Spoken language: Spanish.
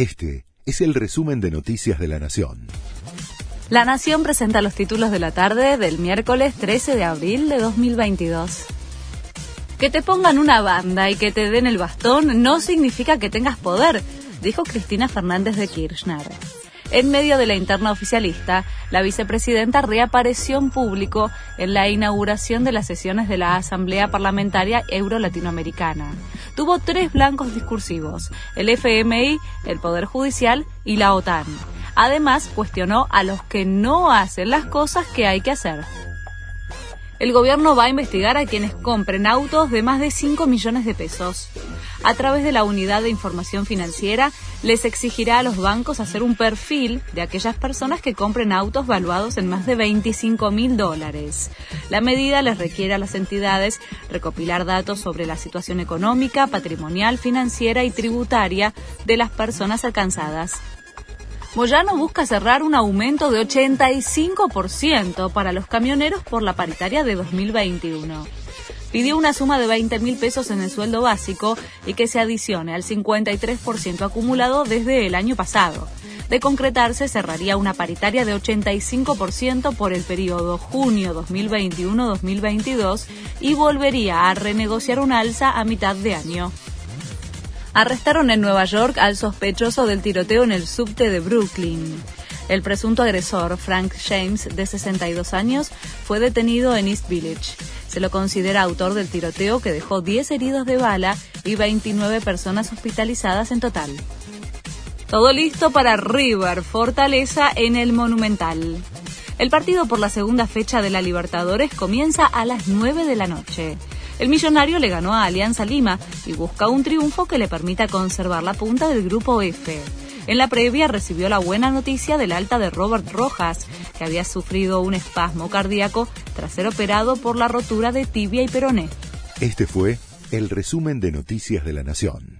Este es el resumen de Noticias de la Nación. La Nación presenta los títulos de la tarde del miércoles 13 de abril de 2022. Que te pongan una banda y que te den el bastón no significa que tengas poder, dijo Cristina Fernández de Kirchner. En medio de la interna oficialista, la vicepresidenta reapareció en público en la inauguración de las sesiones de la Asamblea Parlamentaria Euro-Latinoamericana. Tuvo tres blancos discursivos, el FMI, el Poder Judicial y la OTAN. Además, cuestionó a los que no hacen las cosas que hay que hacer el gobierno va a investigar a quienes compren autos de más de 5 millones de pesos. A través de la unidad de información financiera, les exigirá a los bancos hacer un perfil de aquellas personas que compren autos valuados en más de 25 mil dólares. La medida les requiere a las entidades recopilar datos sobre la situación económica, patrimonial, financiera y tributaria de las personas alcanzadas. Moyano busca cerrar un aumento de 85% para los camioneros por la paritaria de 2021. Pidió una suma de 20 mil pesos en el sueldo básico y que se adicione al 53% acumulado desde el año pasado. De concretarse, cerraría una paritaria de 85% por el periodo junio 2021-2022 y volvería a renegociar un alza a mitad de año arrestaron en Nueva York al sospechoso del tiroteo en el subte de Brooklyn. El presunto agresor, Frank James, de 62 años, fue detenido en East Village. Se lo considera autor del tiroteo que dejó 10 heridos de bala y 29 personas hospitalizadas en total. Todo listo para River, Fortaleza en el Monumental. El partido por la segunda fecha de la Libertadores comienza a las 9 de la noche. El millonario le ganó a Alianza Lima y busca un triunfo que le permita conservar la punta del grupo F. En la previa recibió la buena noticia del alta de Robert Rojas, que había sufrido un espasmo cardíaco tras ser operado por la rotura de tibia y peroné. Este fue el resumen de Noticias de la Nación.